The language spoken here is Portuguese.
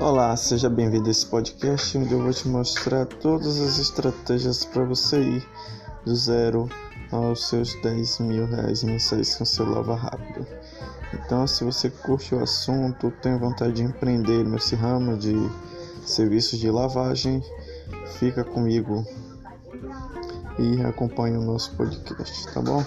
Olá, seja bem-vindo a esse podcast onde eu vou te mostrar todas as estratégias para você ir do zero aos seus 10 mil reais mensais com seu Lava Rápido. Então, se você curte o assunto, tem vontade de empreender nesse ramo de serviços de lavagem, fica comigo e acompanhe o nosso podcast, tá bom?